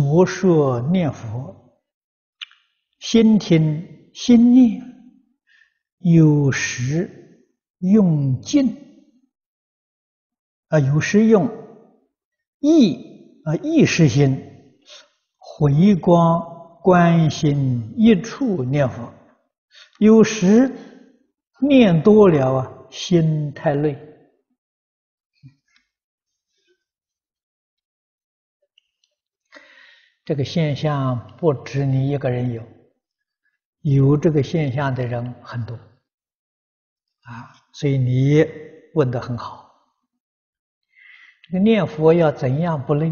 所说念佛，心听心念，有时用静啊，有时用。意啊意识心回光观心一处念佛，有时念多了啊，心太累。这个现象不止你一个人有，有这个现象的人很多，啊，所以你问得很好。这个念佛要怎样不累？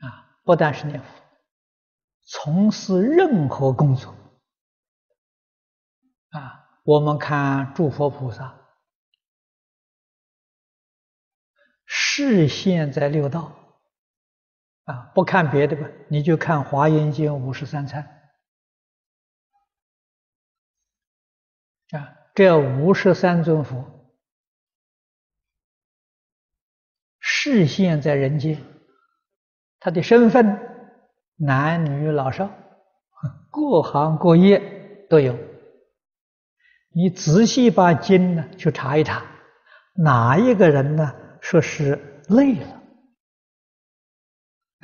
啊，不但是念佛，从事任何工作，啊，我们看诸佛菩萨。示现在六道啊，不看别的吧，你就看《华严经》五十三参啊，这五十三尊佛示现在人间，他的身份男女老少，各行各业都有。你仔细把经呢去查一查，哪一个人呢？说是累了，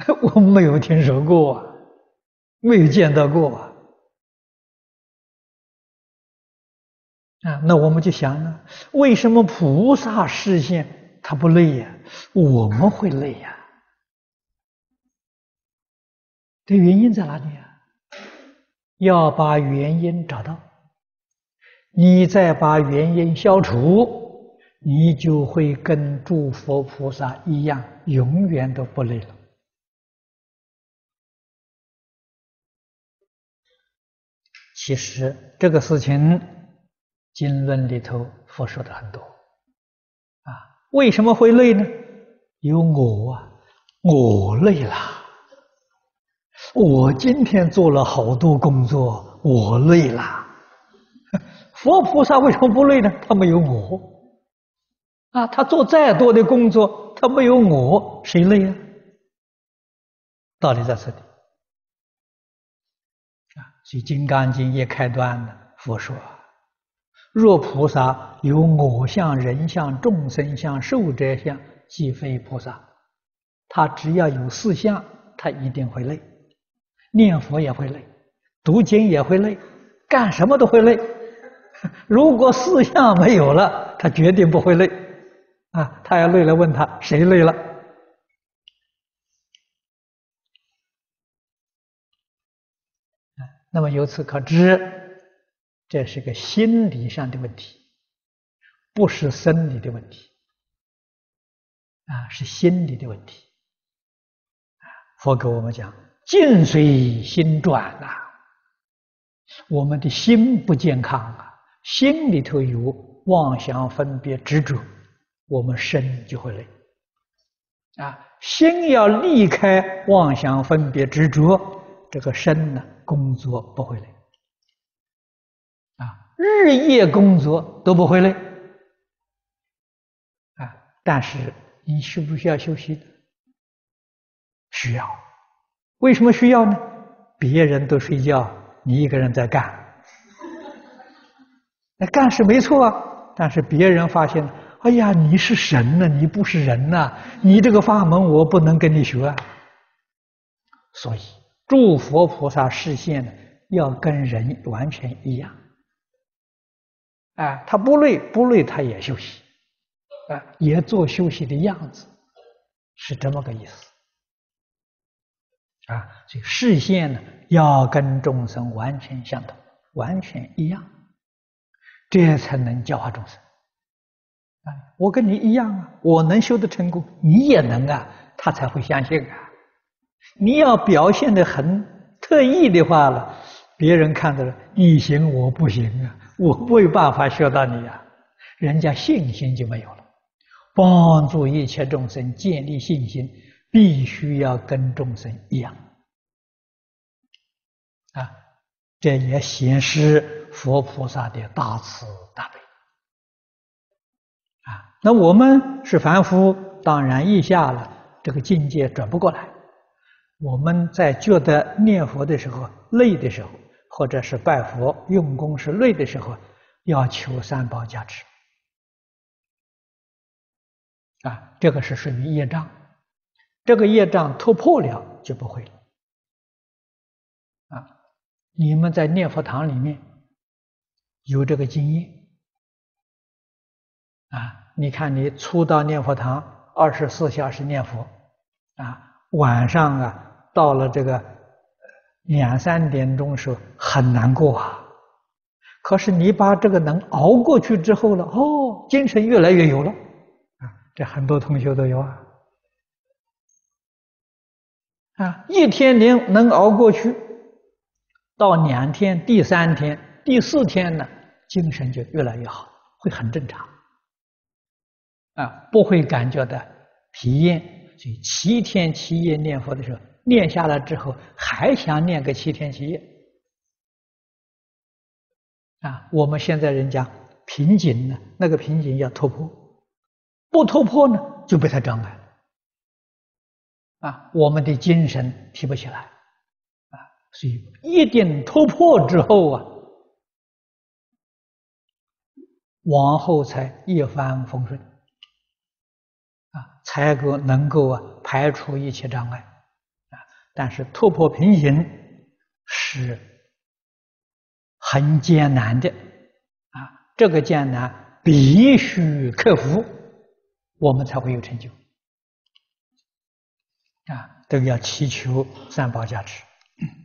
我没有听说过啊，没有见到过啊。啊，那我们就想呢，为什么菩萨示现他不累呀？我们会累呀？这原因在哪里啊？要把原因找到，你再把原因消除。你就会跟诸佛菩萨一样，永远都不累了。其实这个事情，经论里头佛说的很多，啊，为什么会累呢？有我啊，我累了。我今天做了好多工作，我累了。佛菩萨为什么不累呢？他没有我。啊，他做再多的工作，他没有我，谁累啊？道理在这里。啊，所以《金刚经》一开端呢，佛说：“若菩萨有我相、人相、众生相、寿者相，即非菩萨。”他只要有四相，他一定会累。念佛也会累，读经也会累，干什么都会累。如果四相没有了，他绝对不会累。啊，他要累了，问他谁累了？那么由此可知，这是个心理上的问题，不是生理的问题，啊，是心理的问题。佛给我们讲，境随心转呐，我们的心不健康啊，心里头有妄想、分别、执着。我们身就会累，啊，心要离开妄想、分别、执着，这个身呢，工作不会累，啊，日夜工作都不会累，啊，但是你需不需要休息？需要，为什么需要呢？别人都睡觉，你一个人在干，那干是没错啊，但是别人发现了。哎呀，你是神呐，你不是人呐！你这个法门我不能跟你学啊。所以，诸佛菩萨示现呢，要跟人完全一样。啊，他不累不累，他也休息，啊，也做休息的样子，是这么个意思。啊，所以示现呢，要跟众生完全相同，完全一样，这才能教化众生。啊，我跟你一样啊，我能修得成功，你也能啊，他才会相信啊。你要表现得很特异的话了，别人看到了你行我不行啊，我没有办法学到你啊，人家信心就没有了。帮助一切众生建立信心，必须要跟众生一样啊，这也显示佛菩萨的大慈大悲。那我们是凡夫，当然一下了，这个境界转不过来。我们在觉得念佛的时候累的时候，或者是拜佛用功是累的时候，要求三宝加持。啊，这个是属于业障，这个业障突破了就不会了。啊，你们在念佛堂里面有这个经验。啊，你看你初到念佛堂，二十四小时念佛，啊，晚上啊到了这个两三点钟时候很难过啊。可是你把这个能熬过去之后了，哦，精神越来越有了，啊，这很多同学都有啊。啊，一天能能熬过去，到两天、第三天、第四天呢，精神就越来越好，会很正常。啊，不会感觉到疲厌，所以七天七夜念佛的时候，念下来之后还想念个七天七夜。啊，我们现在人讲瓶颈呢，那个瓶颈要突破，不突破呢就被他障碍了。啊，我们的精神提不起来，啊，所以一定突破之后啊，往后才一帆风顺。才够能够啊排除一切障碍，啊，但是突破瓶颈是很艰难的，啊，这个艰难必须克服，我们才会有成就，啊，都要祈求三宝加持。嗯